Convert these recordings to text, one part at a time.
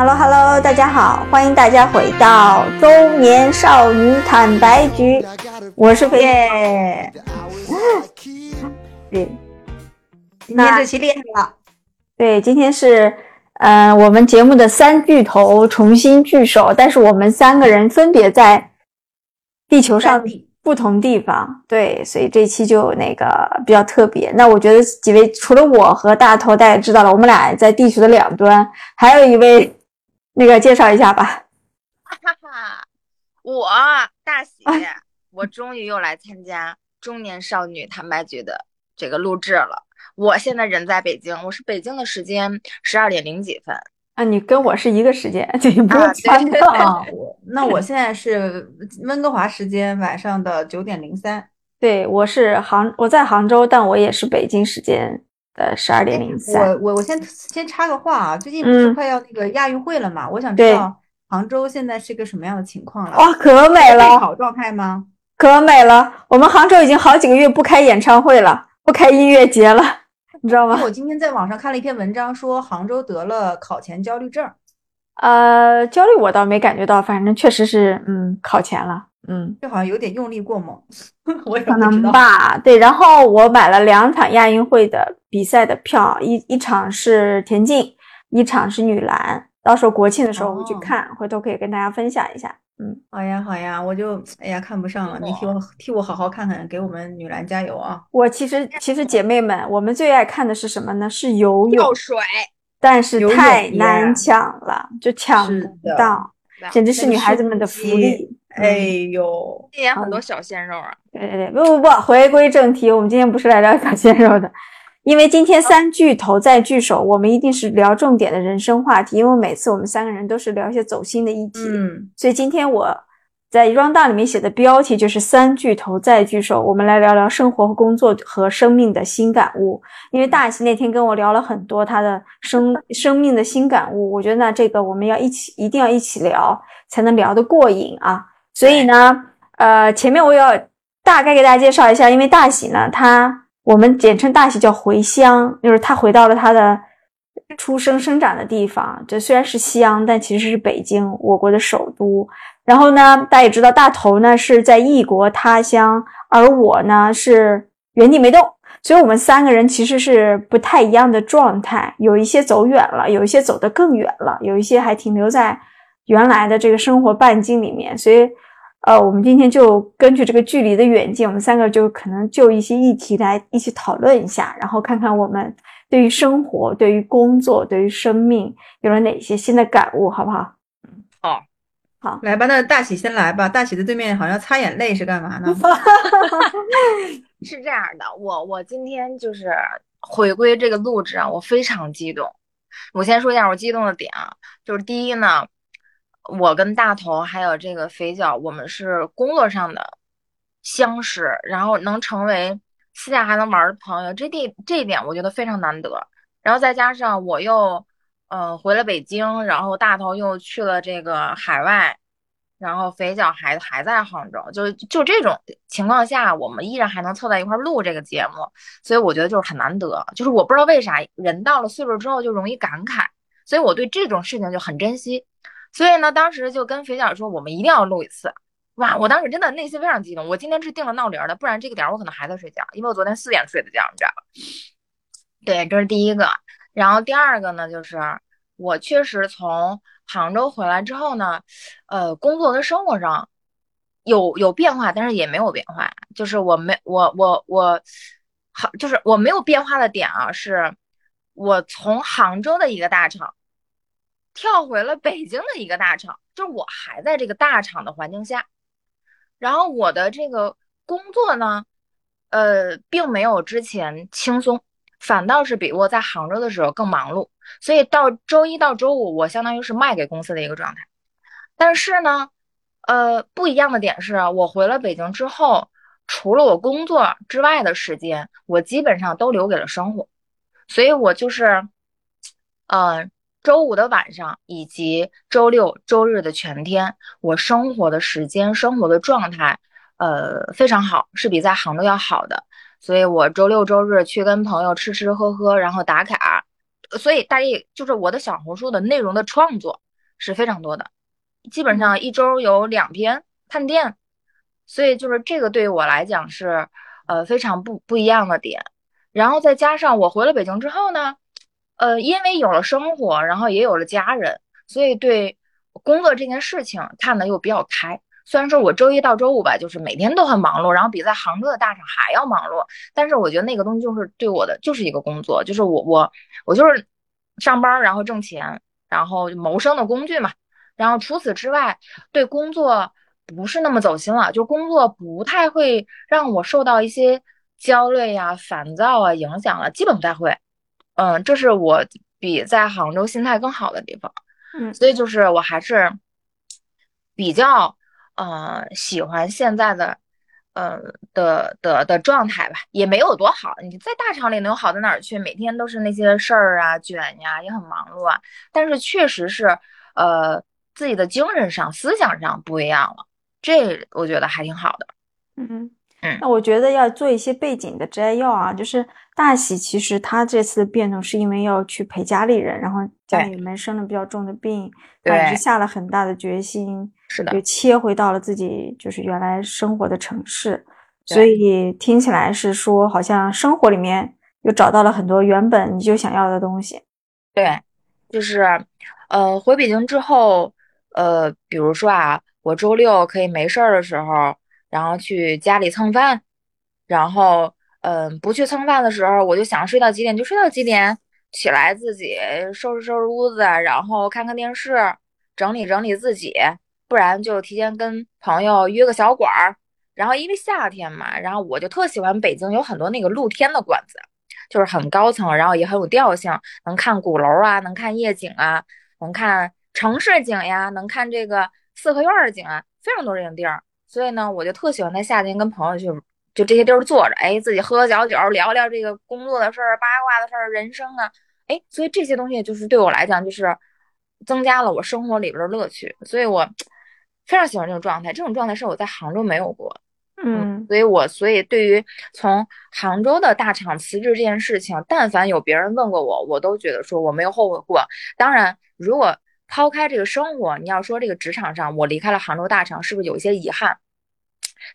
Hello Hello，大家好，欢迎大家回到中年少女坦白局，我是飞耶。对，今天这期厉害了。对，今天是呃我们节目的三巨头重新聚首，但是我们三个人分别在地球上不同地方，对，所以这期就那个比较特别。那我觉得几位除了我和大头，大家知道了，我们俩在地球的两端，还有一位。那个介绍一下吧，哈哈，我大喜，我终于又来参加中年少女坦白局的这个录制了。我现在人在北京，我是北京的时间十二点零几分啊，你跟我是一个时间，你不用参啊。我那我现在是温哥华时间晚上的九点零三，对我是杭我在杭州，但我也是北京时间。呃，十二点零三。我我我先先插个话啊，最近不是快要那个亚运会了嘛？我想知道杭州现在是个什么样的情况了？哇，可美了！好状态吗？可美了！我们杭州已经好几个月不开演唱会了，不开音乐节了，你知道吗？我今天在网上看了一篇文章，说杭州得了考前焦虑症。呃，焦虑我倒没感觉到，反正确实是，嗯，考前了。嗯，就好像有点用力过猛，我可能吧。对，然后我买了两场亚运会的比赛的票，一一场是田径，一场是女篮。到时候国庆的时候我去看，回头可以跟大家分享一下。嗯，好呀，好呀，我就哎呀看不上了，你替我替我好好看看，给我们女篮加油啊！我其实其实姐妹们，我们最爱看的是什么呢？是游泳水，但是太难抢了，就抢不到，简直是女孩子们的福利。哎呦，今年很多小鲜肉啊！对对对，不不不，回归正题，我们今天不是来聊小鲜肉的，因为今天三巨头在聚首，我们一定是聊重点的人生话题。因为每次我们三个人都是聊一些走心的议题，嗯，所以今天我在 round down 里面写的标题就是三巨头在聚首，我们来聊聊生活和工作和生命的新感悟。因为大喜那天跟我聊了很多他的生生命的新感悟，我觉得那这个我们要一起一定要一起聊，才能聊得过瘾啊。所以呢，呃，前面我要大概给大家介绍一下，因为大喜呢，他我们简称大喜叫回乡，就是他回到了他的出生生长的地方。这虽然是乡，但其实是北京，我国的首都。然后呢，大家也知道，大头呢是在异国他乡，而我呢是原地没动。所以我们三个人其实是不太一样的状态，有一些走远了，有一些走得更远了，有一些还停留在。原来的这个生活半径里面，所以，呃，我们今天就根据这个距离的远近，我们三个就可能就一些议题来一起讨论一下，然后看看我们对于生活、对于工作、对于生命有了哪些新的感悟，好不好？嗯，好，好，来吧，那大喜先来吧。大喜的对面好像擦眼泪是干嘛呢？是这样的，我我今天就是回归这个录制啊，我非常激动。我先说一下我激动的点啊，就是第一呢。我跟大头还有这个肥脚，我们是工作上的相识，然后能成为私下还能玩的朋友，这地这一点我觉得非常难得。然后再加上我又嗯回了北京，然后大头又去了这个海外，然后肥脚还还在杭州，就就这种情况下，我们依然还能凑在一块录这个节目，所以我觉得就是很难得。就是我不知道为啥人到了岁数之后就容易感慨，所以我对这种事情就很珍惜。所以呢，当时就跟肥脚说，我们一定要录一次。哇，我当时真的内心非常激动。我今天是定了闹铃的，不然这个点我可能还在睡觉，因为我昨天四点睡的觉，你知道吧？对，这是第一个。然后第二个呢，就是我确实从杭州回来之后呢，呃，工作跟生活上有有变化，但是也没有变化。就是我没我我我好，就是我没有变化的点啊，是我从杭州的一个大厂。跳回了北京的一个大厂，就是我还在这个大厂的环境下，然后我的这个工作呢，呃，并没有之前轻松，反倒是比我在杭州的时候更忙碌。所以到周一到周五，我相当于是卖给公司的一个状态。但是呢，呃，不一样的点是我回了北京之后，除了我工作之外的时间，我基本上都留给了生活。所以我就是，嗯。周五的晚上以及周六周日的全天，我生活的时间、生活的状态，呃，非常好，是比在杭州要好的。所以我周六周日去跟朋友吃吃喝喝，然后打卡。所以大家就是我的小红书的内容的创作，是非常多的，基本上一周有两篇探店，所以就是这个对于我来讲是呃非常不不一样的点。然后再加上我回了北京之后呢，呃，因为有了生活，然后也有了家人，所以对工作这件事情看的又比较开。虽然说我周一到周五吧，就是每天都很忙碌，然后比在杭州的大厂还要忙碌，但是我觉得那个东西就是对我的就是一个工作，就是我我我就是上班然后挣钱，然后谋生的工具嘛。然后除此之外，对工作不是那么走心了，就工作不太会让我受到一些。焦虑呀、烦躁啊，影响了，基本不太会。嗯，这是我比在杭州心态更好的地方。嗯，所以就是我还是比较呃喜欢现在的呃的的的状态吧，也没有多好。你在大厂里能好到哪儿去？每天都是那些事儿啊，卷呀，也很忙碌啊。但是确实是呃自己的精神上、思想上不一样了，这我觉得还挺好的。嗯。嗯，那我觉得要做一些背景的摘要啊，就是大喜其实他这次的变动是因为要去陪家里人，然后家里人生了比较重的病，他也是下了很大的决心，是的，就切回到了自己就是原来生活的城市，所以听起来是说好像生活里面又找到了很多原本你就想要的东西。对，就是呃回北京之后，呃比如说啊，我周六可以没事儿的时候。然后去家里蹭饭，然后嗯，不去蹭饭的时候，我就想睡到几点就睡到几点，起来自己收拾收拾屋子，然后看看电视，整理整理自己，不然就提前跟朋友约个小馆儿。然后因为夏天嘛，然后我就特喜欢北京有很多那个露天的馆子，就是很高层，然后也很有调性，能看鼓楼啊，能看夜景啊，能看城市景呀，能看这个四合院的景啊，非常多这种地儿。所以呢，我就特喜欢在夏天跟朋友去，就这些地儿坐着，哎，自己喝喝小酒，聊聊这个工作的事儿、八卦的事儿、人生啊，哎，所以这些东西就是对我来讲，就是增加了我生活里边的乐趣。所以我非常喜欢这种状态，这种状态是我在杭州没有过。嗯，所以我所以对于从杭州的大厂辞职这件事情，但凡有别人问过我，我都觉得说我没有后悔过。当然，如果抛开这个生活，你要说这个职场上，我离开了杭州大厂，是不是有一些遗憾？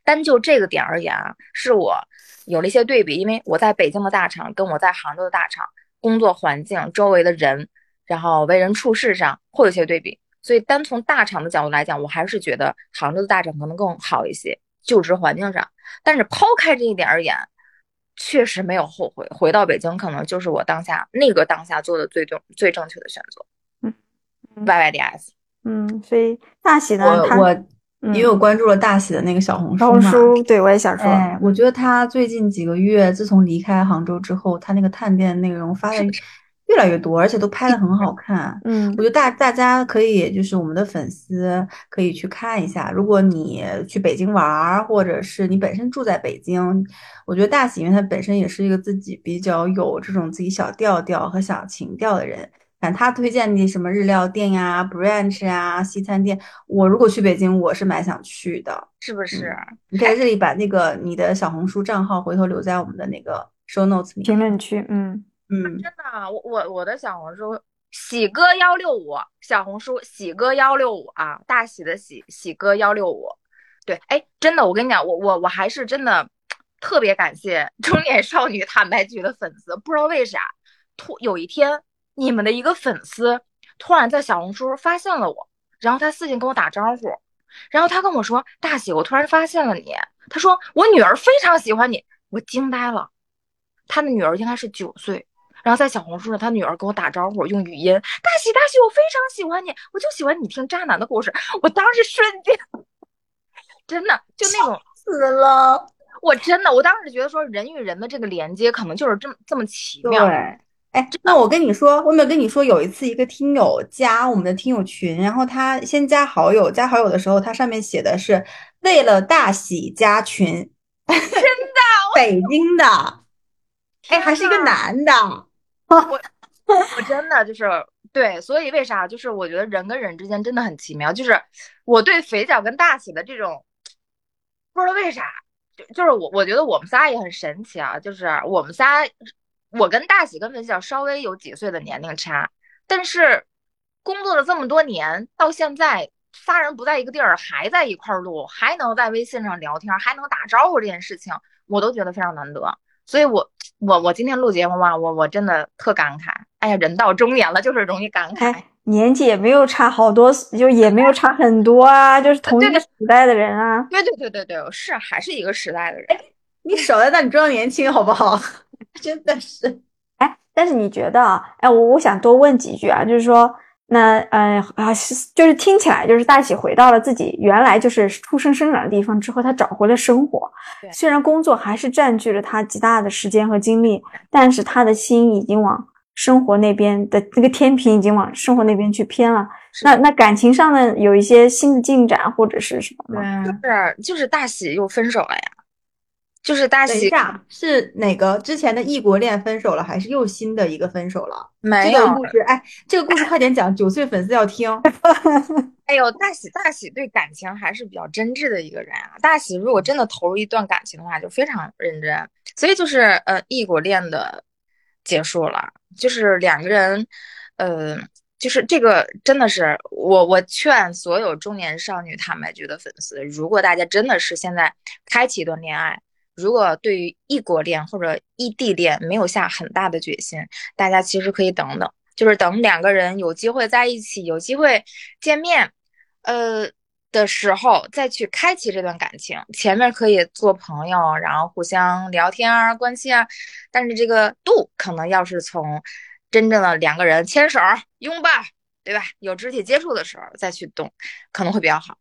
单就这个点而言啊，是我有了一些对比，因为我在北京的大厂，跟我在杭州的大厂工作环境、周围的人，然后为人处事上会有些对比。所以单从大厂的角度来讲，我还是觉得杭州的大厂可能更好一些，就职环境上。但是抛开这一点而言，确实没有后悔，回到北京可能就是我当下那个当下做的最正最正确的选择。Y Y D S，嗯，所以大喜呢，我我因为我关注了大喜的那个小红书嘛，对我也想说，哎，我觉得他最近几个月，自从离开杭州之后，他那个探店内容发的越来越多，而且都拍的很好看。嗯，我觉得大大家可以就是我们的粉丝可以去看一下，如果你去北京玩，或者是你本身住在北京，我觉得大喜因为他本身也是一个自己比较有这种自己小调调和小情调的人。他推荐的什么日料店呀、brunch 啊、西餐店，我如果去北京，我是蛮想去的，是不是？你可以这里把那个你的小红书账号回头留在我们的那个 show notes 里评论区。嗯嗯，真的，我我我的小红书喜哥幺六五，小红书喜哥幺六五啊，大喜的喜喜哥幺六五。对，哎，真的，我跟你讲，我我我还是真的特别感谢中年少女坦白局的粉丝，不知道为啥，突有一天。你们的一个粉丝突然在小红书发现了我，然后他私信跟我打招呼，然后他跟我说：“大喜，我突然发现了你。”他说：“我女儿非常喜欢你。”我惊呆了。他的女儿应该是九岁，然后在小红书上，他女儿跟我打招呼，用语音：“大喜，大喜，我非常喜欢你，我就喜欢你听渣男的故事。”我当时瞬间 真的就那种死了。我真的，我当时觉得说人与人的这个连接可能就是这么这么奇妙。对。哎，那我跟你说，我有没有跟你说，有一次一个听友加我们的听友群，然后他先加好友，加好友的时候，他上面写的是为了大喜加群，真的，北京的，哎，还是一个男的，我我真的就是对，所以为啥就是我觉得人跟人之间真的很奇妙，就是我对肥脚跟大喜的这种，不知道为啥，就就是我我觉得我们仨也很神奇啊，就是我们仨。我跟大喜跟肥脚稍微有几岁的年龄差，但是工作了这么多年，到现在仨人不在一个地儿，还在一块儿录，还能在微信上聊天，还能打招呼，这件事情我都觉得非常难得。所以我我我今天录节目吧，我我真的特感慨。哎呀，人到中年了，就是容易感慨。年纪也没有差好多，就也没有差很多啊，就是同一个时代的人啊。对对对对对，是还是一个时代的人。你少在那你装年轻好不好？真的是。哎，但是你觉得啊？哎，我我想多问几句啊，就是说，那呃啊，就是听起来就是大喜回到了自己原来就是出生生长的地方之后，他找回了生活。虽然工作还是占据了他极大的时间和精力，但是他的心已经往。生活那边的那个天平已经往生活那边去偏了，那那感情上呢有一些新的进展或者是什么吗？就是就是大喜又分手了呀，就是大喜是哪个之前的异国恋分手了，还是又新的一个分手了？没有故事，哎，这个故事快点讲，九岁粉丝要听。哎呦，大喜大喜对感情还是比较真挚的一个人啊。大喜如果真的投入一段感情的话，就非常认真，所以就是呃异国恋的。结束了，就是两个人，呃，就是这个真的是我我劝所有中年少女坦白局的粉丝，如果大家真的是现在开启一段恋爱，如果对于异国恋或者异地恋没有下很大的决心，大家其实可以等等，就是等两个人有机会在一起，有机会见面，呃。的时候再去开启这段感情，前面可以做朋友，然后互相聊天啊、关系啊，但是这个度可能要是从真正的两个人牵手、拥抱，对吧？有肢体接触的时候再去动，可能会比较好。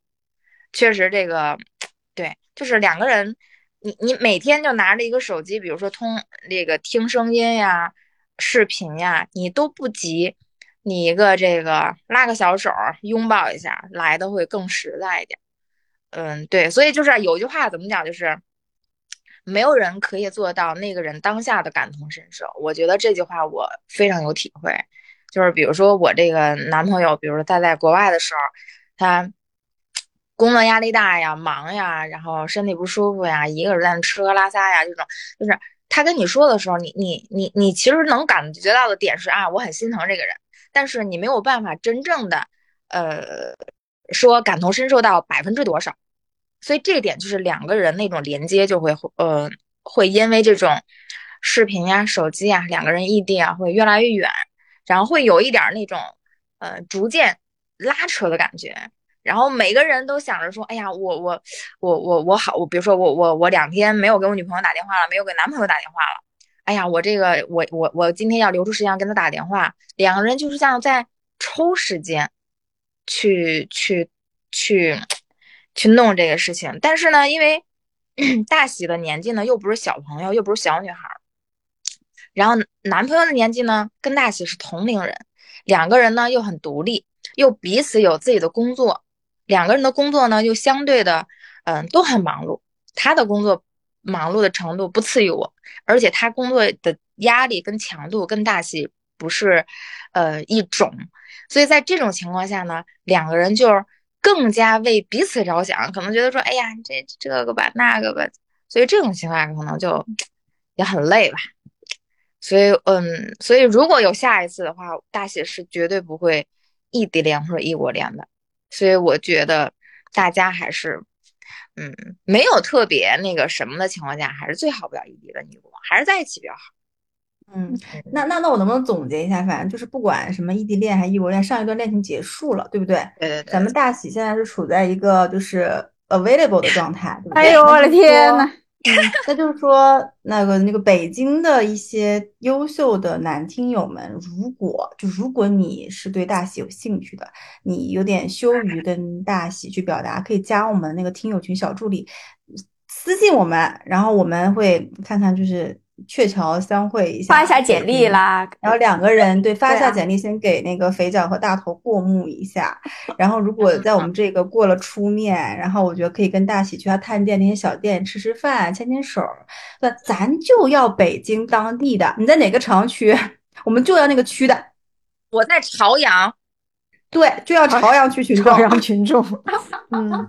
确实，这个对，就是两个人，你你每天就拿着一个手机，比如说通那个听声音呀、视频呀，你都不急。你一个这个拉个小手拥抱一下，来的会更实在一点。嗯，对，所以就是有句话怎么讲，就是没有人可以做到那个人当下的感同身受。我觉得这句话我非常有体会。就是比如说我这个男朋友，比如说他在国外的时候，他工作压力大呀、忙呀，然后身体不舒服呀，一个人在那吃喝拉撒呀，这种就是他跟你说的时候，你你你你其实能感觉到的点是啊，我很心疼这个人。但是你没有办法真正的，呃，说感同身受到百分之多少，所以这点就是两个人那种连接就会，呃，会因为这种视频呀、手机呀，两个人异地啊会越来越远，然后会有一点那种，呃，逐渐拉扯的感觉。然后每个人都想着说，哎呀，我我我我我好，我比如说我我我两天没有给我女朋友打电话了，没有给男朋友打电话了。哎呀，我这个我我我今天要留出时间跟他打电话，两个人就是这样在抽时间去去去去弄这个事情。但是呢，因为 大喜的年纪呢又不是小朋友，又不是小女孩，然后男朋友的年纪呢跟大喜是同龄人，两个人呢又很独立，又彼此有自己的工作，两个人的工作呢又相对的嗯都很忙碌，他的工作。忙碌的程度不次于我，而且他工作的压力跟强度跟大喜不是，呃一种，所以在这种情况下呢，两个人就更加为彼此着想，可能觉得说，哎呀，这这个吧，那个吧，所以这种情况可能就也很累吧。所以，嗯，所以如果有下一次的话，大喜是绝对不会异地恋或者异国恋的。所以我觉得大家还是。嗯，没有特别那个什么的情况下，还是最好不要异地的女国，还是在一起比较好。嗯，那那那我能不能总结一下？反正就是不管什么异地恋还是异国恋，上一段恋情结束了，对不对？对对对。咱们大喜现在是处在一个就是 available 的状态。哎呦我的天呐！那就是说，那个那个北京的一些优秀的男听友们，如果就如果你是对大喜有兴趣的，你有点羞于跟大喜去表达，可以加我们那个听友群小助理私信我们，然后我们会看看就是。鹊桥相会一下，发一下简历啦。然后两个人对发一下简历，先给那个肥脚和大头过目一下。然后如果在我们这个过了初面，然后我觉得可以跟大喜去他探店那些小店吃吃饭，牵牵手。那咱就要北京当地的，你在哪个城区？我们就要那个区的。我在朝阳。对，就要朝阳区群众。朝阳群众。嗯。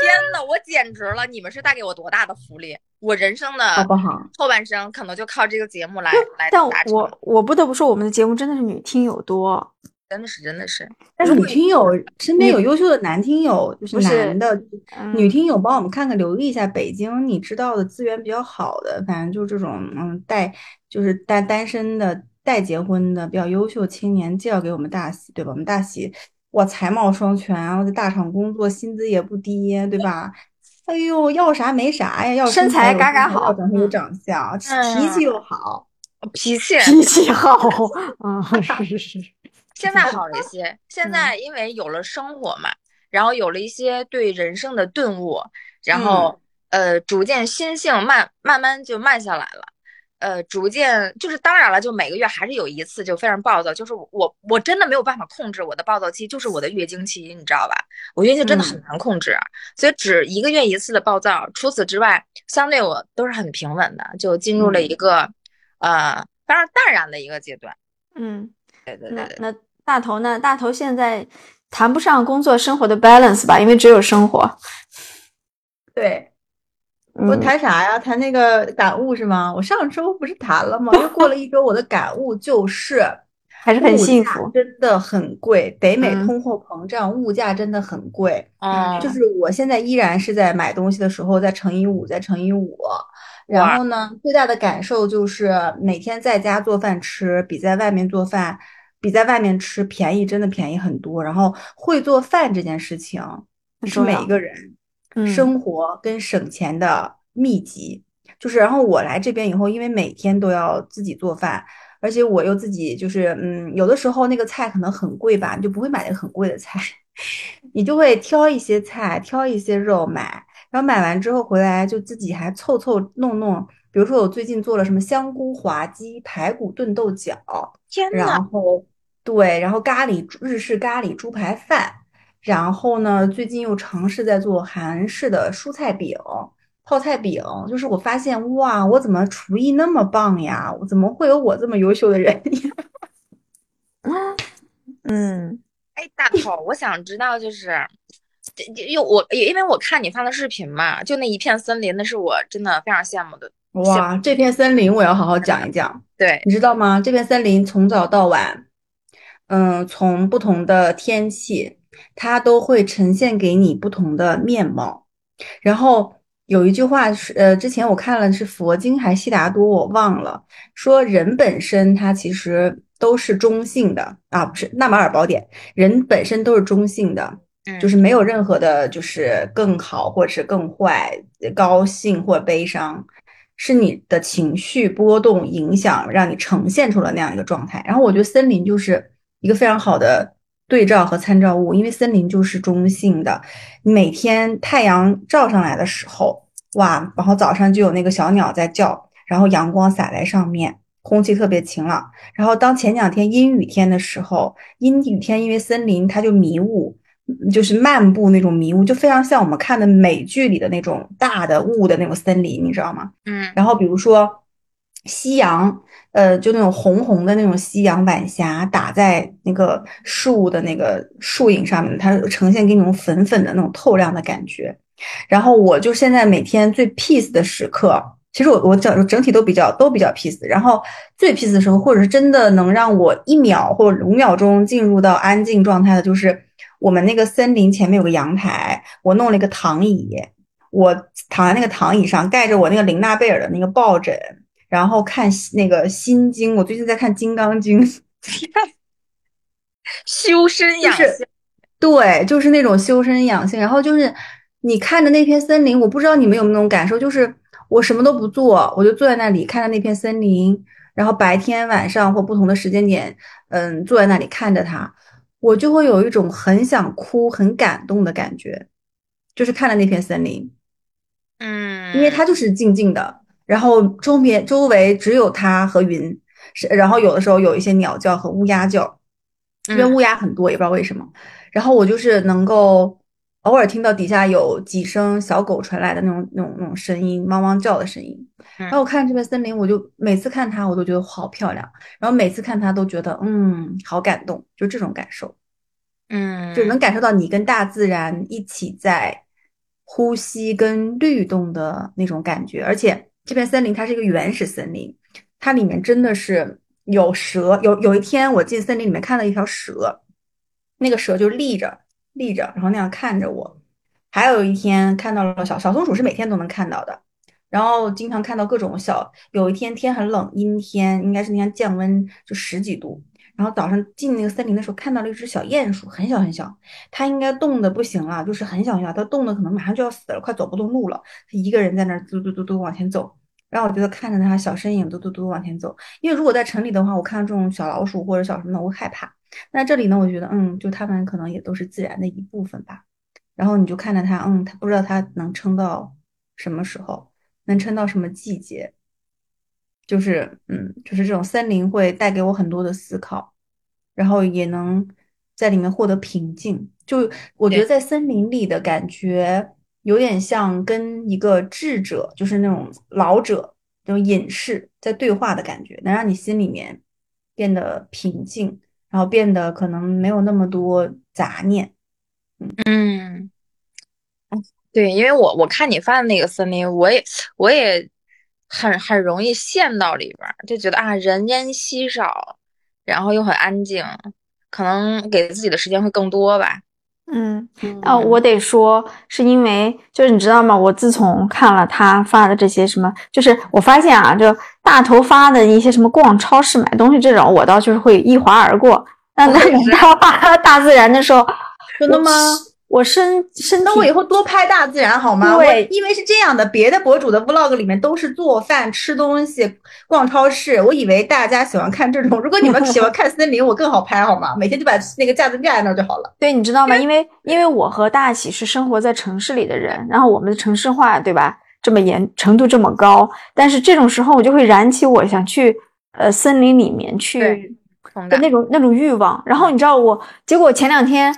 天呐，我简直了！你们是带给我多大的福利？我人生的好不好？后半生可能就靠这个节目来来但我我不得不说，我们的节目真的是女听友多。真的是真的是。但是女听友身边有优秀的男听友，就是不是男的，嗯女听友帮我们看看留意一下北京你知道的资源比较好的，反正就是这种嗯带就是带单身的待结婚的比较优秀青年介绍给我们大喜，对吧？我们大喜哇才貌双全我，在大厂工作，薪资也不低，对吧？哎呦，要啥没啥呀，要身材嘎嘎好要长相有长相，脾气又好。脾气 脾气好，啊，是是 是，现在好了一些，现在因为有了生活嘛，然后有了一些对人生的顿悟，然后、呃，逐渐心性慢慢慢就慢下来了。呃，逐渐就是当然了，就每个月还是有一次就非常暴躁，就是我我真的没有办法控制我的暴躁期，就是我的月经期，你知道吧？我月经真的很难控制，所以只一个月一次的暴躁。除此之外，相对我都是很平稳的，就进入了一个、呃非常淡然的一个阶段。嗯，对对对对。那那大头呢？大头现在谈不上工作生活的 balance 吧，因为只有生活。对，我嗯谈啥呀？谈那个感悟是吗？我上周不是谈了吗？又过了一周，我的感悟就是 还是很幸福。真的很贵。北美嗯通货膨胀，物价真的很贵。嗯，就是我现在依然是在买东西的时候再乘以五，再乘以五。然后呢，最大的感受就是每天在家做饭吃，比在外面做饭，比在外面吃便宜，真的便宜很多。然后会做饭这件事情，是每一个人嗯生活跟省钱的秘籍。就是，然后我来这边以后，因为每天都要自己做饭，而且我又自己就是，嗯，有的时候那个菜可能很贵吧，你就不会买那个很贵的菜，你就会挑一些菜，挑一些肉买，然后买完之后回来就自己还凑凑弄弄。比如说我最近做了什么香菇滑鸡、排骨炖豆角，然后对，然后咖喱日式咖喱猪排饭，然后呢，最近又尝试在做韩式的蔬菜饼、泡菜饼，就是我发现哇，我怎么厨艺那么棒呀？我怎么会有我这么优秀的人呀？嗯哎，大头，我想知道就是，这这因为我因为我看你发的视频嘛，就那一片森林，那是我真的非常羡慕的。哇，这片森林我要好好讲一讲。对，你知道吗？这片森林从早到晚，嗯，从不同的天气，它都会呈现给你不同的面貌。然后有一句话是，呃，之前我看了是佛经还是悉达多，我忘了，说人本身它其实都是中性的啊，不是《纳马尔宝典》，人本身都是中性的，嗯，就是没有任何的，就是更好或者是更坏，高兴或悲伤，是你的情绪波动影响，让你呈现出了那样一个状态。然后我觉得森林就是一个非常好的对照和参照物，因为森林就是中性的，每天太阳照上来的时候，哇，然后早上就有那个小鸟在叫，然后阳光洒在上面。空气特别晴朗，然后当前两天阴雨天的时候，阴雨天因为森林它就迷雾，就是漫步那种迷雾，就非常像我们看的美剧里的那种大的雾的那种森林，你知道吗？嗯然后比如说夕阳，呃，就那种红红的那种夕阳晚霞打在那个树的那个树影上面，它呈现给你那种粉粉的那种透亮的感觉。然后我就现在每天最 peace 的时刻，其实我我整整体都比较都比较 peace。然后最 peace 的时候，或者是真的能让我一秒或者五秒钟进入到安静状态的，就是我们那个森林前面有个阳台，我弄了一个躺椅，我躺在那个躺椅上，盖着我那个玲娜贝尔的那个抱枕，然后看那个心经。我最近在看《金刚经》，修身养就是性，对，就是那种修身养性。然后就是你看着那片森林，我不知道你们有没有那种感受，就是我什么都不做，我就坐在那里看着那片森林，然后白天、晚上或不同的时间点，嗯，坐在那里看着它，我就会有一种很想哭、很感动的感觉，就是看着那片森林。嗯，因为它就是静静的，然后周边周围只有它和云，是然后有的时候有一些鸟叫和乌鸦叫，这边嗯乌鸦很多，也不知道为什么。然后我就是能够偶尔听到底下有几声小狗传来的那种那种那种声音，汪汪叫的声音。然后我看这片森林，我就每次看它，我都觉得好漂亮，然后每次看它都觉得嗯好感动，就这种感受。嗯，就能感受到你跟大自然一起在呼吸跟律动的那种感觉。而且这片森林它是一个原始森林，它里面真的是有蛇，有有一天我进森林里面看到一条蛇，那个蛇就立着立着，然后那样看着我。还有一天看到了小小松鼠，是每天都能看到的。然后经常看到各种小，有一天天很冷，阴天，应该是那天降温就十几度。然后早上进那个森林的时候，看到了一只小鼹鼠，很小很小，它应该冻得不行了，就是很小很小，它冻得可能马上就要死了，快走不动路了。它一个人在那儿嘟嘟嘟嘟往前走，然后我觉得看着它小身影嘟嘟嘟往前走。因为如果在城里的话，我看到这种小老鼠或者小什么的，我会害怕。那这里呢，我觉得嗯，就它们可能也都是自然的一部分吧。然后你就看着它，嗯，它不知道它能撑到什么时候。能撑到什么季节？就是，嗯，就是这种森林会带给我很多的思考，然后也能在里面获得平静。就我觉得在森林里的感觉，有点像跟一个智者，就是那种老者，那种隐士在对话的感觉，能让你心里面变得平静，然后变得可能没有那么多杂念。嗯。对，因为我我看你发的那个森林，我也我也很很容易陷到里边，就觉得啊人烟稀少，然后又很安静，可能给自己的时间会更多吧。嗯，那，我得说，是因为就是你知道吗？我自从看了他发的这些什么，就是我发现啊，就大头发的一些什么逛超市买东西这种，我倒就是会一划而过。那那他发大自然的时候，真的吗？我身身，那我以后多拍大自然好吗？对，因为是这样的，别的博主的 vlog 里面都是做饭、吃东西、逛超市。我以为大家喜欢看这种，如果你们喜欢看森林，我更好拍好吗？每天就把那个架子架在那就好了。对，你知道吗？因为因为我和大喜是生活在城市里的人，然后我们的城市化，对吧？这么严程度这么高，但是这种时候我就会燃起我想去呃森林里面去的那种那种欲望。然后你知道我，结果前两天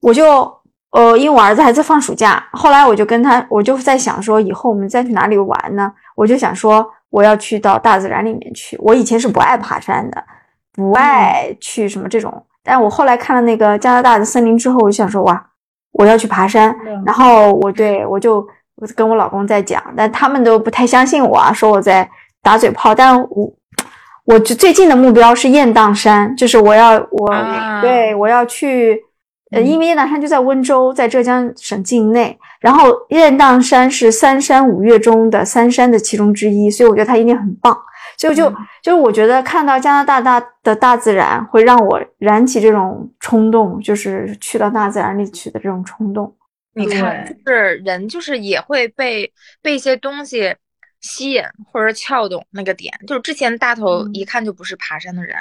我就。呃，因为我儿子还在放暑假，后来我就跟他，我就在想说，以后我们再去哪里玩呢？我就想说，我要去到大自然里面去。我以前是不爱爬山的，不爱去什么这种，但我后来看了那个加拿大的森林之后，我就想说，哇，我要去爬山。然后我对我就跟我老公在讲，但他们都不太相信我啊，说我在打嘴炮。但我，我最近的目标是雁荡山，就是我要我对我要去。呃，因为雁荡山就在温州，在浙江省境内。然后雁荡山是三山五岳中的三山的其中之一，所以我觉得它一定很棒。所以就就是我觉得看到加拿大大的大自然，会让我燃起这种冲动，就是去到大自然里去的这种冲动。你看，就是人就是也会被被一些东西吸引或者撬动那个点。就是之前大头一看就不是爬山的人。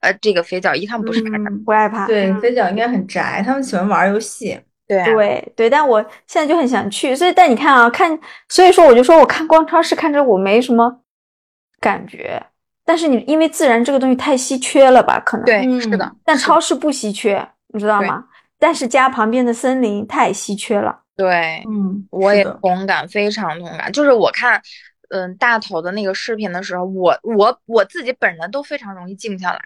呃，这个肥脚一看不是怕不害怕，对，肥脚应该很宅，他们喜欢玩游戏，对对对，但我现在就很想去，所以但你看啊，看，所以说我就说我看逛超市看着我没什么感觉，但是你因为自然这个东西太稀缺了吧，可能对，是的，但超市不稀缺，你知道吗？但是家旁边的森林太稀缺了，对，嗯，我也同感，非常同感，就是我看嗯大头的那个视频的时候，我我我自己本人都非常容易静下来。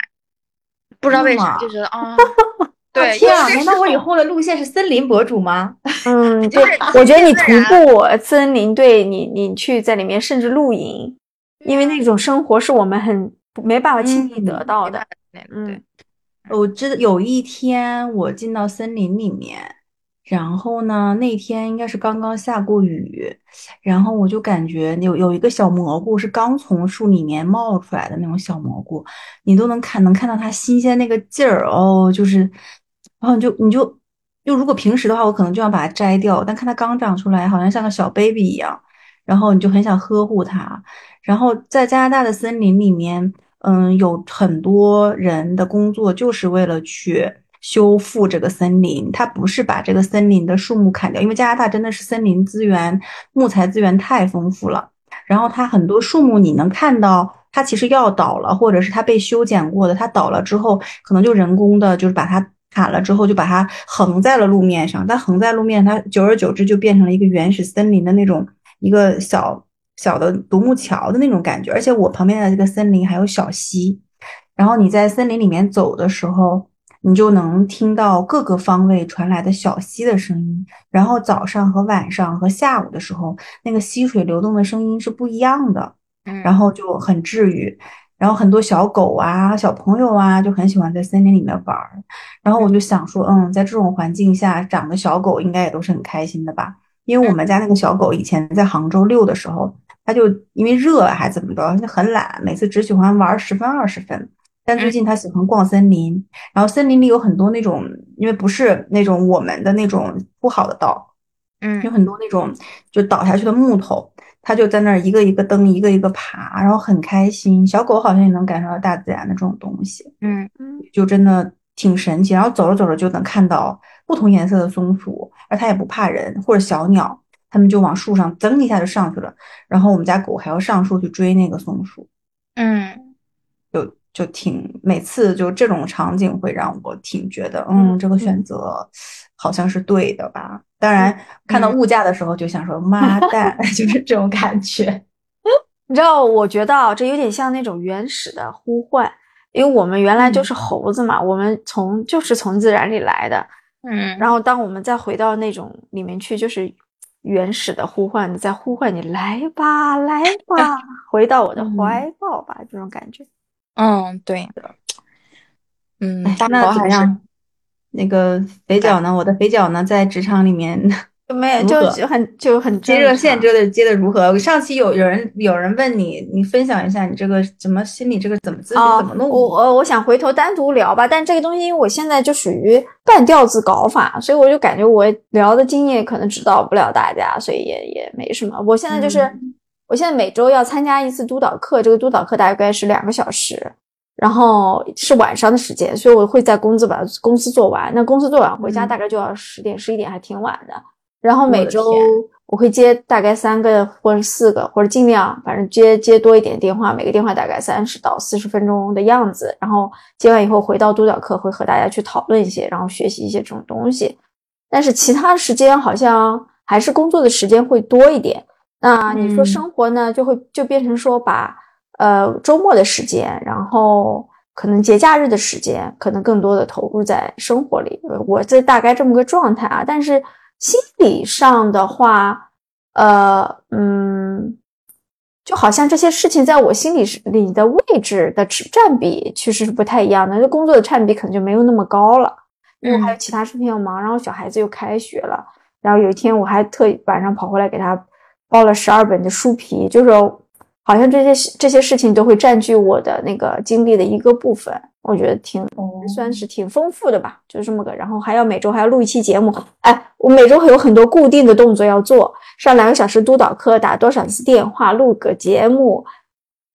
不知道为啥就觉得啊，对，天啊！难道我以后的路线是森林博主吗？嗯，对，我觉得你徒步森林，对你，你去在里面，甚至露营，因为那种生活是我们很没办法轻易得到的。嗯，我知道有一天我进到森林里面。然后呢？那天应该是刚刚下过雨，然后我就感觉有有一个小蘑菇是刚从树里面冒出来的那种小蘑菇，你都能看能看到它新鲜那个劲儿哦，就是，然后你就你就就如果平时的话，我可能就要把它摘掉，但看它刚长出来，好像像个小 baby 一样，然后你就很想呵护它。然后在加拿大的森林里面，嗯，有很多人的工作就是为了去。修复这个森林，它不是把这个森林的树木砍掉，因为加拿大真的是森林资源、木材资源太丰富了。然后它很多树木你能看到，它其实要倒了，或者是它被修剪过的，它倒了之后，可能就人工的，就是把它砍了之后，就把它横在了路面上。但横在路面，它久而久之就变成了一个原始森林的那种一个小小的独木桥的那种感觉。而且我旁边的这个森林还有小溪，然后你在森林里面走的时候。你就能听到各个方位传来的小溪的声音，然后早上和晚上和下午的时候，那个溪水流动的声音是不一样的，然后就很治愈。然后很多小狗啊、小朋友啊就很喜欢在森林里面玩儿。然后我就想说，嗯，在这种环境下长的小狗应该也都是很开心的吧？因为我们家那个小狗以前在杭州遛的时候，它就因为热还怎么着，就很懒，每次只喜欢玩十分二十分。但最近它喜欢逛森林，然后森林里有很多那种，因为不是那种我们的那种不好的道，嗯有很多那种就倒下去的木头，它就在那儿一个一个蹬，一个一个爬，然后很开心。小狗好像也能感受到大自然的这种东西，嗯嗯就真的挺神奇。然后走着走着就能看到不同颜色的松鼠，而它也不怕人或者小鸟，它们就往树上噌一下就上去了。然后我们家狗还要上树去追那个松鼠，嗯就就挺每次就这种场景会让我挺觉得，嗯，这个选择好像是对的吧。当然，看到物价的时候就想说 妈蛋，就是这种感觉。你知道，我觉得啊，这有点像那种原始的呼唤，因为我们原来就是猴子嘛，我们从就是从自然里来的。嗯，然后当我们再回到那种里面去，就是原始的呼唤，在呼唤你来吧，来吧，回到我的怀抱吧，这种感觉。嗯，对的，嗯那狗还是怎么样？那个肥脚呢？我的肥脚呢？在职场里面就 没有，就就很就很接热线正接的接的如何？上期有有人有人问你，你分享一下你这个怎么心理这个怎么咨询啊怎么弄？我我我想回头单独聊吧，但这个东西因为我现在就属于半吊子搞法，所以我就感觉我聊的经验可能指导不了大家，所以也也没什么。我现在就是，嗯我现在每周要参加一次督导课，这个督导课大概是两个小时，然后是晚上的时间，所以我会在公司把公司做完。那公司做完回家嗯大概就要十点十一点，还挺晚的。然后每周天我会接大概三个或者四个，或者尽量反正接接多一点电话，每个电话大概三十到四十分钟的样子。然后接完以后回到督导课，会和大家去讨论一些，然后学习一些这种东西。但是其他时间好像还是工作的时间会多一点。那你说嗯生活呢，就会就变成说把呃周末的时间，然后可能节假日的时间，可能更多的投入在生活里。呃我这大概这么个状态啊。但是心理上的话，呃，嗯，就好像这些事情在我心里是里的位置的占占比其实是不太一样的。就工作的占比可能就没有那么高了，因为还有其他事情要忙，然后小孩子又开学了，然后有一天我还特意晚上跑回来给他包了十二本的书皮，就是好像这些这些事情都会占据我的那个精力的一个部分，我觉得挺哦算是挺丰富的吧，就是这么个。然后还要每周还要录一期节目，哎，我每周会有很多固定的动作要做，上两个小时督导课，打多少次电话，录个节目，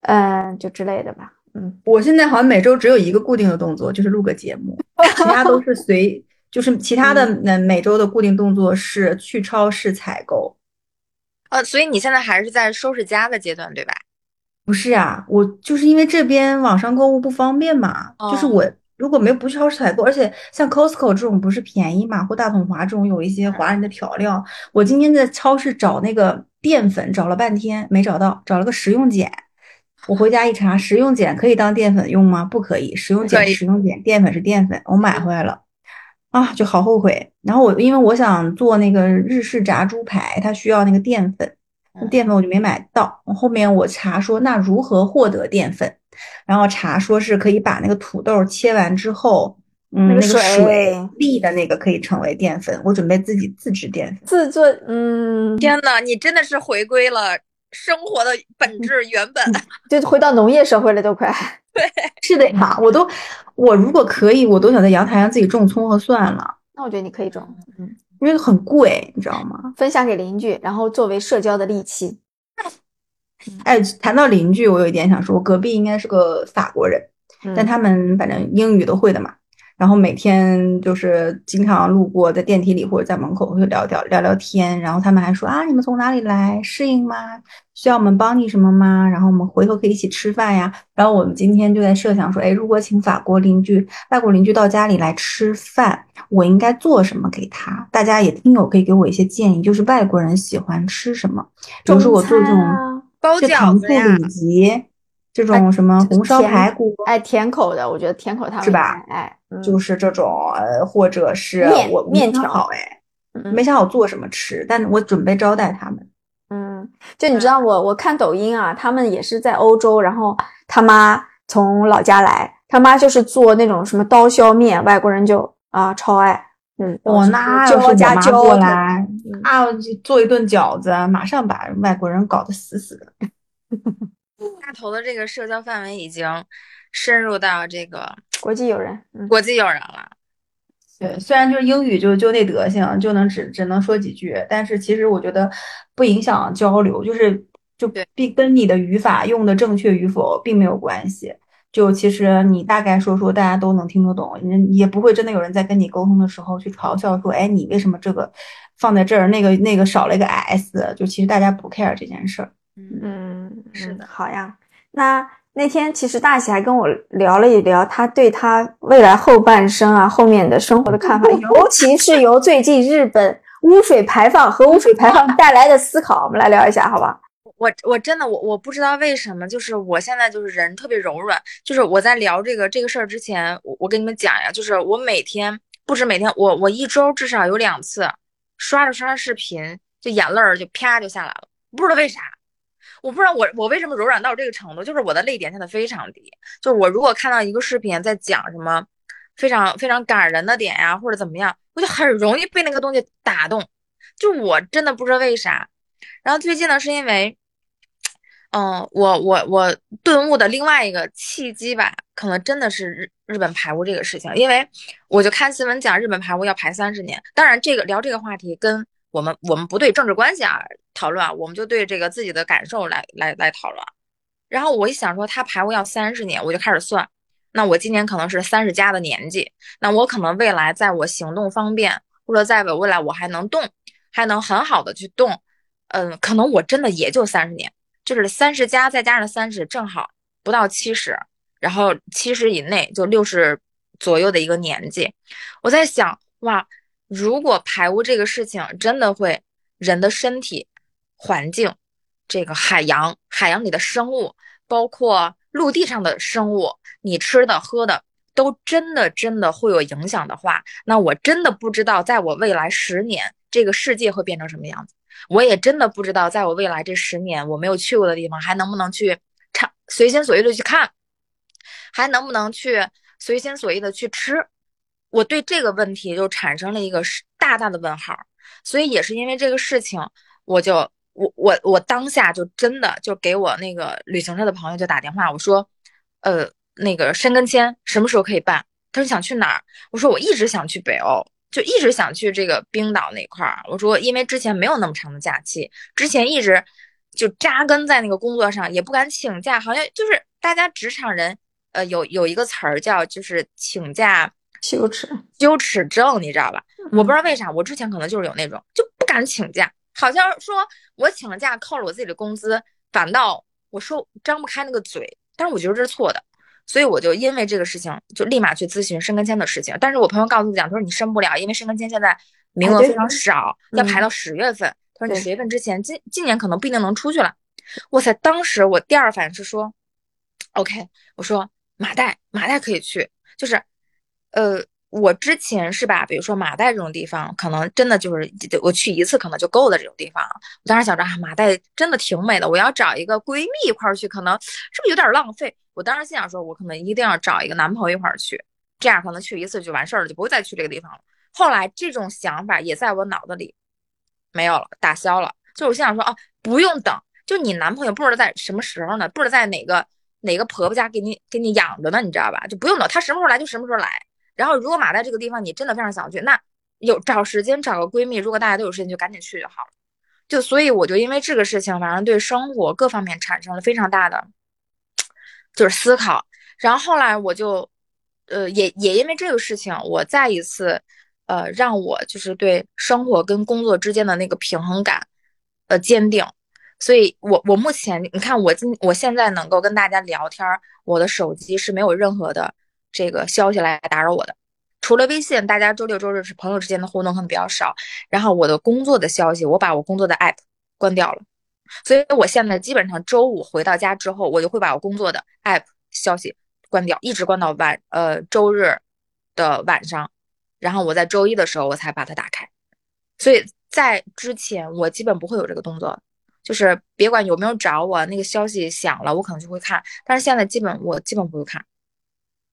嗯，就之类的吧，嗯。我现在好像每周只有一个固定的动作，就是录个节目，其他都是随，就是其他的那每周的固定动作是去超市采购。呃，所以你现在还是在收拾家的阶段，对吧？不是啊，我就是因为这边网上购物不方便嘛，就是哦我如果没有不去超市采购，而且像 Costco 这种不是便宜嘛，或大统华这种有一些华人的调料，我今天在超市找那个淀粉找了半天没找到，找了个食用碱。我回家一查，食用碱可以当淀粉用吗？不可以，食用碱食用碱，淀粉是淀粉。我买回来了，啊，就好后悔。然后我因为我想做那个日式炸猪排，它需要那个淀粉，淀粉我就没买到。后面我查说，那如何获得淀粉？然后查说是可以把那个土豆切完之后，嗯，那个那个水水沥的那个可以成为淀粉。我准备自己自制淀粉。自做，嗯，天呐，你真的是回归了生活的本质原本。就回到农业社会了，都快。对是的呀，我都，我如果可以，我都想在阳台上自己种葱和蒜了，那我觉得你可以种，嗯，因为很贵，你知道吗？分享给邻居，然后作为社交的利器。哎，谈到邻居，我有一点想说，我隔壁应该是个法国人，嗯但他们反正英语都会的嘛。然后每天就是经常路过，在电梯里或者在门口会聊聊聊聊天。然后他们还说啊，你们从哪里来？适应吗？需要我们帮你什么吗？然后我们回头可以一起吃饭呀。然后我们今天就在设想说，哎，如果请法国邻居、外国邻居到家里来吃饭，我应该做什么给他？大家也听友可以给我一些建议，就是外国人喜欢吃什么？比如说我做这种包饺就糖醋子呀，里脊，这种什么红烧排骨，哎，甜口的，我觉得甜口他们是吧？哎，嗯就是这种呃，或者是面我面条没想好哎，嗯没想好做什么吃，但我准备招待他们。嗯，就你知道我我看抖音啊，他们也是在欧洲，然后他妈从老家来，他妈就是做那种什么刀削面，外国人就啊超爱。嗯，我那要是我妈过来，啊，做一顿饺子，马上把外国人搞得死死的。大头的这个社交范围已经深入到这个国际友人，国际友人了。对，虽然就是英语就就那德行，就能只只能说几句，但是其实我觉得不影响交流，就是就并跟你的语法用的正确与否并没有关系。就其实你大概说说，大家都能听得懂，人也不会真的有人在跟你沟通的时候去嘲笑说，哎，你为什么这个放在这儿，那个那个少了一个 s？就其实大家不 care 这件事儿。嗯，是的，好呀。那那天其实大喜还跟我聊了一聊，他对他未来后半生啊，后面的生活的看法，尤其是由最近日本污水排放和污水排放带来的思考，我们来聊一下，好吧？我我真的我我不知道为什么，就是我现在就是人特别柔软，就是我在聊这个这个事儿之前，我我跟你们讲呀，就是我每天不止每天，我我一周至少有两次刷着刷着视频，就眼泪儿就啪就下来了，不知道为啥，我不知道我我为什么柔软到这个程度，就是我的泪点现在非常低，就是我如果看到一个视频在讲什么非常非常感人的点呀，或者怎么样，我就很容易被那个东西打动，就我真的不知道为啥，然后最近呢是因为。嗯，我我我顿悟的另外一个契机吧，可能真的是日日本排污这个事情，因为我就看新闻讲日本排污要排三十年。当然，这个聊这个话题跟我们我们不对政治关系啊讨论啊，我们就对这个自己的感受来来来讨论。然后我一想说他排污要三十年，我就开始算，那我今年可能是三十加的年纪，那我可能未来在我行动方便，或者在我未来我还能动，还能很好的去动，嗯，可能我真的也就三十年。就是三十加再加上三十，正好不到七十，然后七十以内就六十左右的一个年纪。我在想，哇，如果排污这个事情真的会人的身体、环境、这个海洋、海洋里的生物，包括陆地上的生物，你吃的喝的都真的真的会有影响的话，那我真的不知道，在我未来十年，这个世界会变成什么样子。我也真的不知道，在我未来这十年，我没有去过的地方，还能不能去尝随心所欲的去看，还能不能去随心所欲的去吃？我对这个问题就产生了一个大大的问号。所以也是因为这个事情，我就我我我当下就真的就给我那个旅行社的朋友就打电话，我说，呃，那个申根签什么时候可以办？他说想去哪儿？我说我一直想去北欧。就一直想去这个冰岛那块儿，我说因为之前没有那么长的假期，之前一直就扎根在那个工作上，也不敢请假，好像就是大家职场人，呃，有有一个词儿叫就是请假羞耻羞耻症，你知道吧？我不知道为啥，我之前可能就是有那种就不敢请假，好像说我请了假扣了我自己的工资，反倒我说张不开那个嘴，但是我觉得这是错的。所以我就因为这个事情，就立马去咨询申根签的事情。但是我朋友告诉我讲，他说你申不了，因为申根签现在名额非常少，要排到十月份。他说你十月份之前，今今年可能不一定能出去了。哇塞！当时我第二反应是说，OK，我说马代，马代可以去，就是，呃。我之前是吧，比如说马代这种地方，可能真的就是我去一次可能就够的这种地方。我当时想着啊，马代真的挺美的，我要找一个闺蜜一块儿去，可能是不是有点浪费？我当时心想说，我可能一定要找一个男朋友一块儿去，这样可能去一次就完事儿了，就不会再去这个地方了。后来这种想法也在我脑子里没有了，打消了。就我心想说，哦，不用等，就你男朋友不知道在什么时候呢，不知道在哪个哪个婆婆家给你给你养着呢，你知道吧？就不用等，他什么时候来就什么时候来。然后，如果马代这个地方你真的非常想去，那有找时间找个闺蜜，如果大家都有时间，就赶紧去就好了。就所以，我就因为这个事情，反正对生活各方面产生了非常大的就是思考。然后后来我就，呃，也也因为这个事情，我再一次，呃，让我就是对生活跟工作之间的那个平衡感，呃，坚定。所以我我目前你看我今我现在能够跟大家聊天，我的手机是没有任何的。这个消息来打扰我的，除了微信，大家周六周日是朋友之间的互动可能比较少。然后我的工作的消息，我把我工作的 app 关掉了，所以我现在基本上周五回到家之后，我就会把我工作的 app 消息关掉，一直关到晚呃周日的晚上，然后我在周一的时候我才把它打开。所以在之前我基本不会有这个动作。就是别管有没有找我，那个消息响了，我可能就会看。但是现在基本我基本不会看，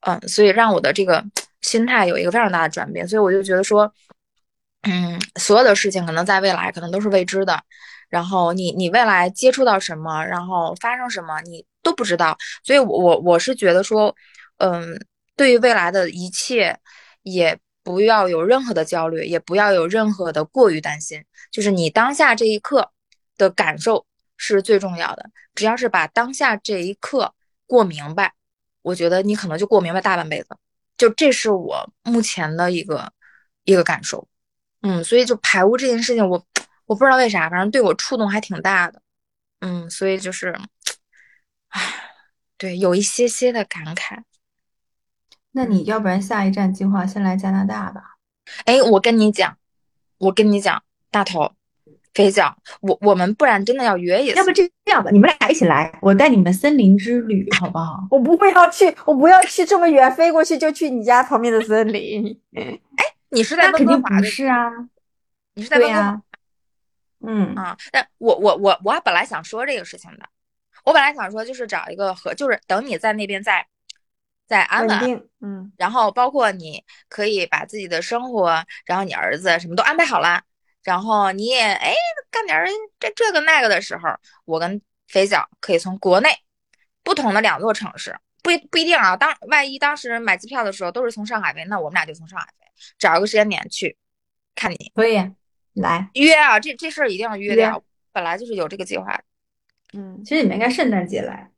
嗯，所以让我的这个心态有一个非常大的转变。所以我就觉得说，嗯，所有的事情可能在未来可能都是未知的，然后你你未来接触到什么，然后发生什么，你都不知道。所以，我我我是觉得说，嗯，对于未来的一切，也不要有任何的焦虑，也不要有任何的过于担心，就是你当下这一刻。的感受是最重要的。只要是把当下这一刻过明白，我觉得你可能就过明白大半辈子。就这是我目前的一个一个感受。嗯，所以就排污这件事情，我我不知道为啥，反正对我触动还挺大的。嗯，所以就是，唉，对，有一些些的感慨。那你要不然下一站计划先来加拿大吧？哎，我跟你讲，我跟你讲，大头。飞脚，我我们不然真的要约一次。要不这这样吧，你们俩一起来，我带你们森林之旅，好不好？我不会要去，我不要去这么远，飞过去就去你家旁边的森林。哎，你是在温哥华是啊，你是在温哥华？嗯啊，但我我我我本来想说这个事情的，我本来想说就是找一个和，就是等你在那边再再安稳，嗯，然后包括你可以把自己的生活，然后你儿子什么都安排好了。然后你也哎干点这这个那个的时候，我跟肥脚可以从国内不同的两座城市，不不一定啊。当万一当时买机票的时候都是从上海飞，那我们俩就从上海飞，找一个时间点去看你。可以来约啊，这这事儿一定要约掉。本来就是有这个计划。嗯，其实你们应该圣诞节来。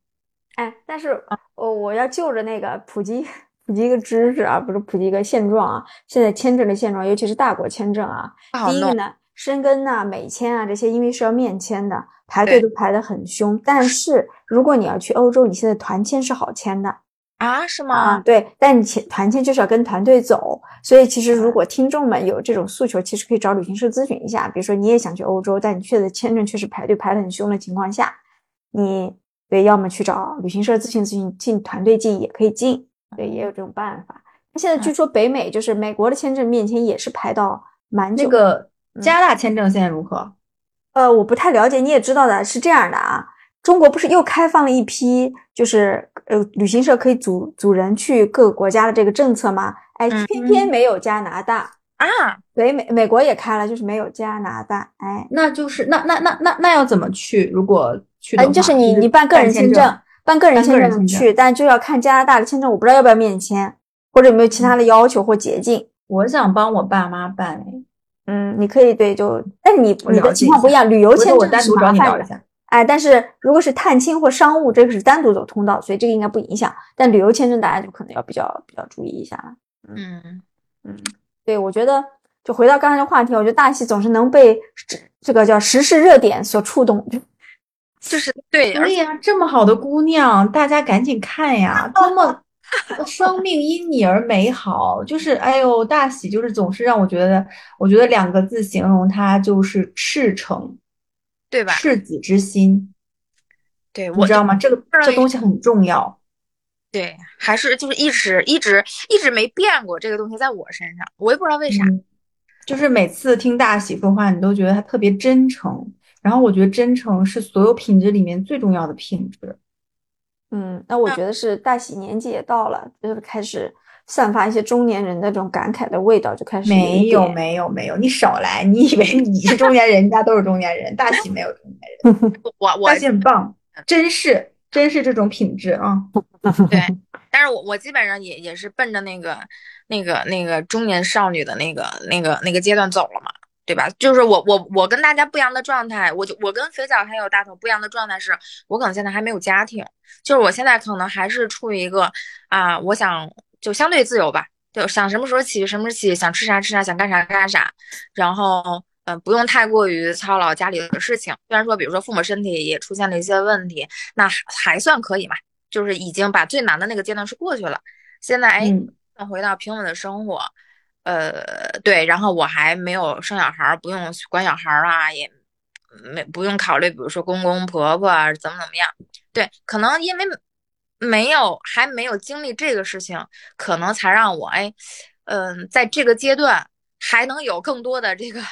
哎，但是我我要就着那个普及。普及一个知识啊，不是普及一个现状啊。现在签证的现状，尤其是大国签证啊。第一个呢，申根呐、美签啊这些，因为是要面签的，排队都排得很凶。但是如果你要去欧洲，你现在团签是好签的啊？是吗？啊，对。但你签团签就是要跟团队走，所以其实如果听众们有这种诉求，其实可以找旅行社咨询一下。比如说你也想去欧洲，但你去的签证确实排队排得很凶的情况下，你对，要么去找旅行社咨询咨询，进团队进也可以进。对，也有这种办法。那现在据说北美就是美国的签证面前也是排到蛮久。那个加拿大签证现在如何？呃，我不太了解。你也知道的，是这样的啊。中国不是又开放了一批，就是呃，旅行社可以组组人去各个国家的这个政策吗？哎，偏偏没有加拿大啊。北美美国也开了，就是没有加拿大。哎，那就是那那那那那要怎么去？如果去的话，就是你你办个人签证。办个人签证去，但就要看加拿大的签证，我不知道要不要面签，或者有没有其他的要求或捷径。我想帮我爸妈办嗯，你可以对，就，但是你你的情况不一样，旅游签证是麻烦的。哎，但是如果是探亲或商务，这个是单独走通道，所以这个应该不影响。但旅游签证大家就可能要比较比较注意一下了。嗯嗯，对，我觉得就回到刚才的话题，我觉得大戏总是能被这这个叫时事热点所触动，就。就是对，对呀，这么好的姑娘，大家赶紧看呀！多么 生命因你而美好，就是哎呦，大喜就是总是让我觉得，我觉得两个字形容她就是赤诚，对吧？赤子之心，对，你知道吗？这个这东西很重要。对，还是就是一直一直一直没变过这个东西，在我身上，我也不知道为啥，就是每次听大喜说话，你都觉得他特别真诚。然后我觉得真诚是所有品质里面最重要的品质。嗯，那我觉得是大喜年纪也到了，就是开始散发一些中年人的这种感慨的味道，就开始没有没有没有，你少来！你以为你是中年人，人家都是中年人，大喜没有中年人。我我大喜很棒，真是真是这种品质啊。对，但是我我基本上也也是奔着那个那个那个中年少女的那个那个那个阶段走了嘛。对吧？就是我我我跟大家不一样的状态，我就我跟肥脚还有大头不一样的状态是，我可能现在还没有家庭，就是我现在可能还是处于一个啊，我想就相对自由吧，就想什么时候起什么时候起，想吃啥吃啥，想干啥干啥，然后嗯，不用太过于操劳家里的事情。虽然说，比如说父母身体也出现了一些问题，那还算可以嘛，就是已经把最难的那个阶段是过去了，现在哎，想回到平稳的生活。呃，对，然后我还没有生小孩，不用管小孩啊，也没不用考虑，比如说公公婆婆啊怎么怎么样。对，可能因为没有还没有经历这个事情，可能才让我哎，嗯，在这个阶段还能有更多的这个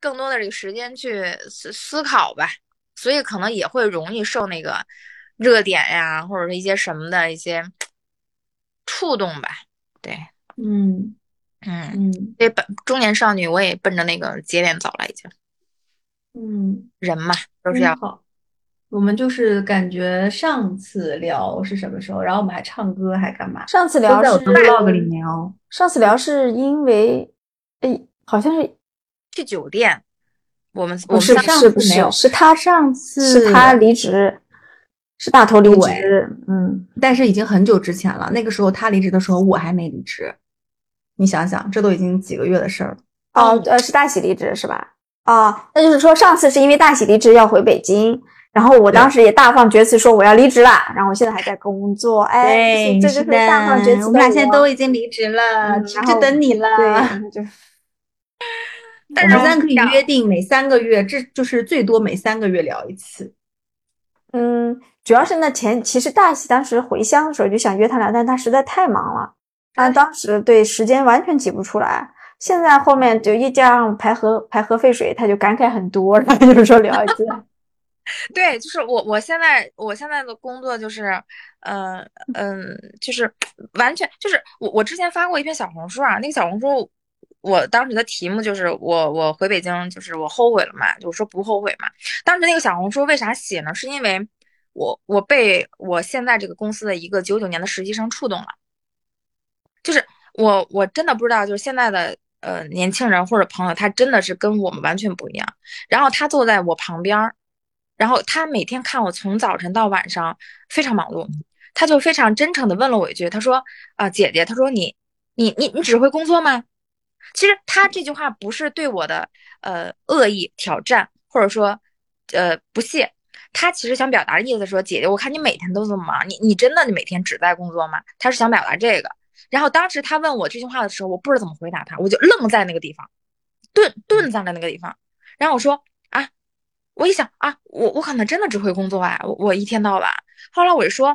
更多的这个时间去思思考吧。所以可能也会容易受那个热点呀，或者是一些什么的一些触动吧。对，嗯嗯，嗯这本中年少女我也奔着那个节点走了，已经嗯，人嘛都是要好。我们就是感觉上次聊是什么时候，然后我们还唱歌还干嘛？上次聊是在我的 vlog 里面哦。上次聊是因为，哎，好像是去酒店。我们我不是们上次没有是是他上次是他离职，是大头离对职，嗯，但是已经很久之前了。那个时候他离职的时候，我还没离职。你想想，这都已经几个月的事儿了。哦，呃，是大喜离职是吧？啊，那就是说上次是因为大喜离职要回北京，然后我当时也大放厥词说我要离职了，然后我现在还在工作，哎，这就是大放厥词的我们俩现在都已经离职了，只嗯然后等你了。对，就是但是我们三可以约定每三个月，这就是最多每三个月聊一次。嗯，主要是那前其实大喜当时回乡的时候就想约他聊，但他实在太忙了，他当时对时间完全挤不出来。现在后面就一加上排核排核废水，他就感慨很多，然 后就是说聊一次。对，就是我我现在我现在的工作就是，嗯、嗯，就是完全就是我我之前发过一篇小红书啊，那个小红书我当时的题目就是我我回北京就是我后悔了嘛，就是说不后悔嘛。当时那个小红书为啥写呢？是因为我我被我现在这个公司的一个九九年的实习生触动了，就是我我真的不知道，就是现在的呃年轻人或者朋友，他真的是跟我们完全不一样。然后他坐在我旁边儿。然后他每天看我从早晨到晚上非常忙碌，他就非常真诚的问了我一句，他说：“啊、姐姐，他说你你你你只会工作吗？”其实他这句话不是对我的呃恶意挑战，或者说呃不屑，他其实想表达的意思说，姐姐，我看你每天都这么忙，你你真的你每天只在工作吗？他是想表达这个。然后当时他问我这句话的时候，我不知道怎么回答他，我就愣在那个地方，顿顿在了那个地方。然后我说啊。我一想啊，我我可能真的只会工作啊，我我一天到晚。后来我就说，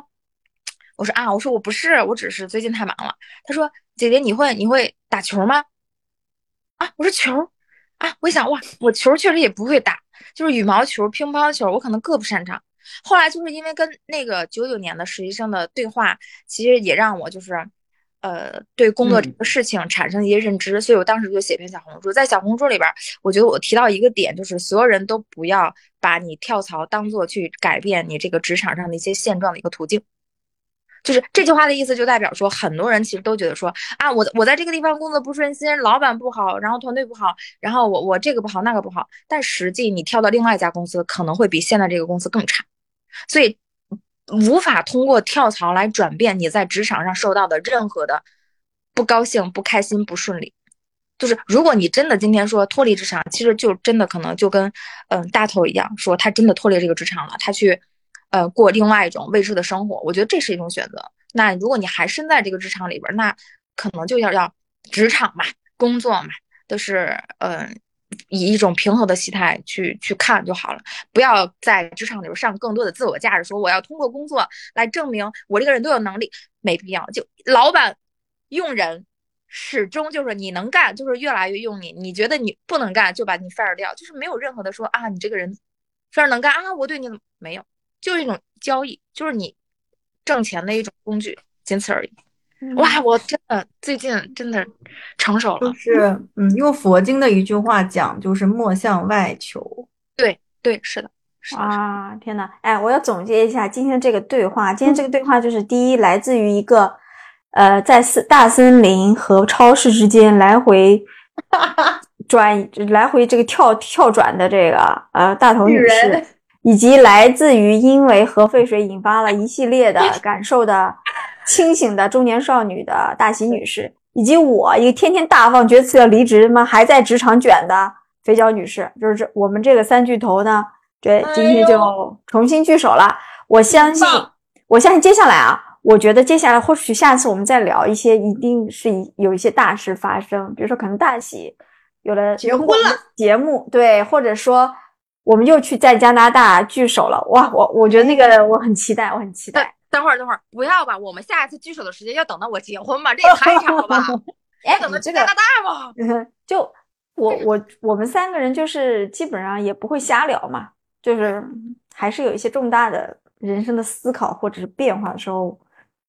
我说啊，我说我不是，我只是最近太忙了。他说，姐姐你会你会打球吗？啊，我说球啊，我一想哇，我球确实也不会打，就是羽毛球、乒乓球，我可能各不擅长。后来就是因为跟那个九九年的实习生的对话，其实也让我就是。呃，对工作这个事情产生一些认知，嗯、所以我当时就写篇小红书，在小红书里边，我觉得我提到一个点，就是所有人都不要把你跳槽当做去改变你这个职场上的一些现状的一个途径。就是这句话的意思，就代表说，很多人其实都觉得说啊，我我在这个地方工作不顺心，老板不好，然后团队不好，然后我我这个不好那个不好，但实际你跳到另外一家公司，可能会比现在这个公司更差，所以。无法通过跳槽来转变你在职场上受到的任何的不高兴、不开心、不顺利。就是如果你真的今天说脱离职场，其实就真的可能就跟嗯、大头一样，说他真的脱离这个职场了，他去呃过另外一种未知的生活。我觉得这是一种选择。那如果你还身在这个职场里边，那可能就要要职场嘛，工作嘛，都是嗯。以一种平和的心态去去看就好了，不要在职场里边上更多的自我价值，说我要通过工作来证明我这个人都有能力，没必要。就老板用人始终就是你能干，就是越来越用你，你觉得你不能干就把你 fire 掉，就是没有任何的说啊，你这个人非常能干啊，我对你没有，就是一种交易，就是你挣钱的一种工具，仅此而已。哇，我真的最近真的成熟了。就是，嗯，用佛经的一句话讲，就是莫向外求。对对，是的，是的。啊，天呐，哎，我要总结一下今天这个对话。今天这个对话就是第一，来自于一个，呃，在森大森林和超市之间来回 转，来回这个跳跳转的这个呃大头女士，以及来自于因为核废水引发了一系列的 感受的。清醒的中年少女的大喜女士，以及我一个天天大放厥词要离职吗？还在职场卷的肥脚女士，就是这我们这个三巨头呢，这今天就重新聚首了。我相信，我相信接下来啊，我觉得接下来或许下次我们再聊一些，一定是有一些大事发生，比如说可能大喜有了结婚了节目，对，或者说我们又去在加拿大聚首了。哇，我我觉得那个我很期待，我很期待。等会儿，等会儿，不要吧！我们下一次聚首的时间要等到我结婚吧？这也太长了吧！哎，等到这加拿大吧？就我我我们三个人就是基本上也不会瞎聊嘛，就是还是有一些重大的人生的思考或者是变化的时候，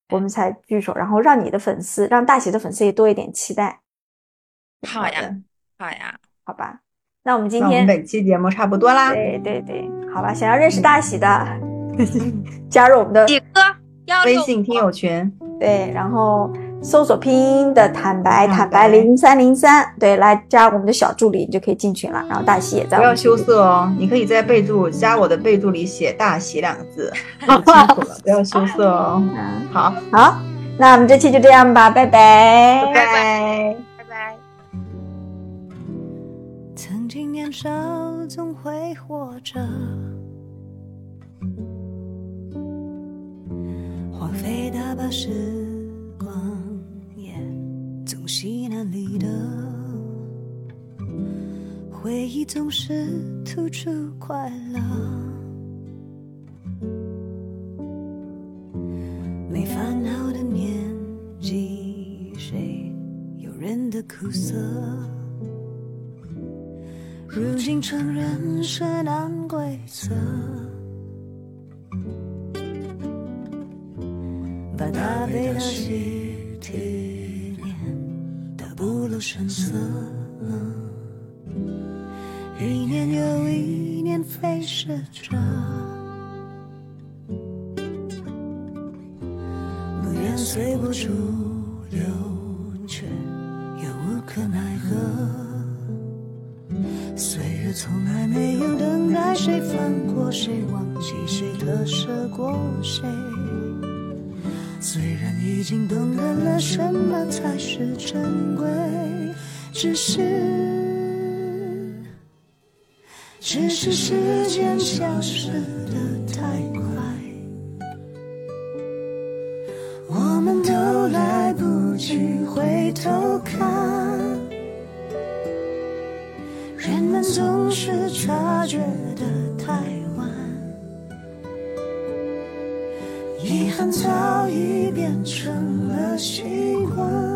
我们才聚首，然后让你的粉丝，让大喜的粉丝也多一点期待。好呀，好呀，好吧？那我们今那我们天本期节目差不多啦。对对对，好吧，想要认识大喜的，加入我们的几个要六微信听友群，对，然后搜索拼音的坦白坦坦白白零三零三，对，来加我们的小助理，你就可以进群了。然后大喜也在不要羞涩哦，你可以在备注加我的备注里写“大喜”两个字，就清楚了，不要羞涩哦。嗯，好，好，那我们这期就这样吧，拜拜，拜拜。拜拜。曾经年少总会活着，荒废大把时光，也总稀难离的。回忆总是突出快乐，没烦恼的年纪，谁有人的苦涩？如今承认是难规则，把大悲的喜体验的不露声色。一年又一年飞逝着，不愿随波逐流，却又无可奈何。岁月从来没有等待谁放过谁，忘记谁特舍过谁。虽然已经懂得了什么才是珍贵，只是，只是时间消失的太快，我们都来不及回头看。人们总是察觉得太遗憾早已变成了习惯。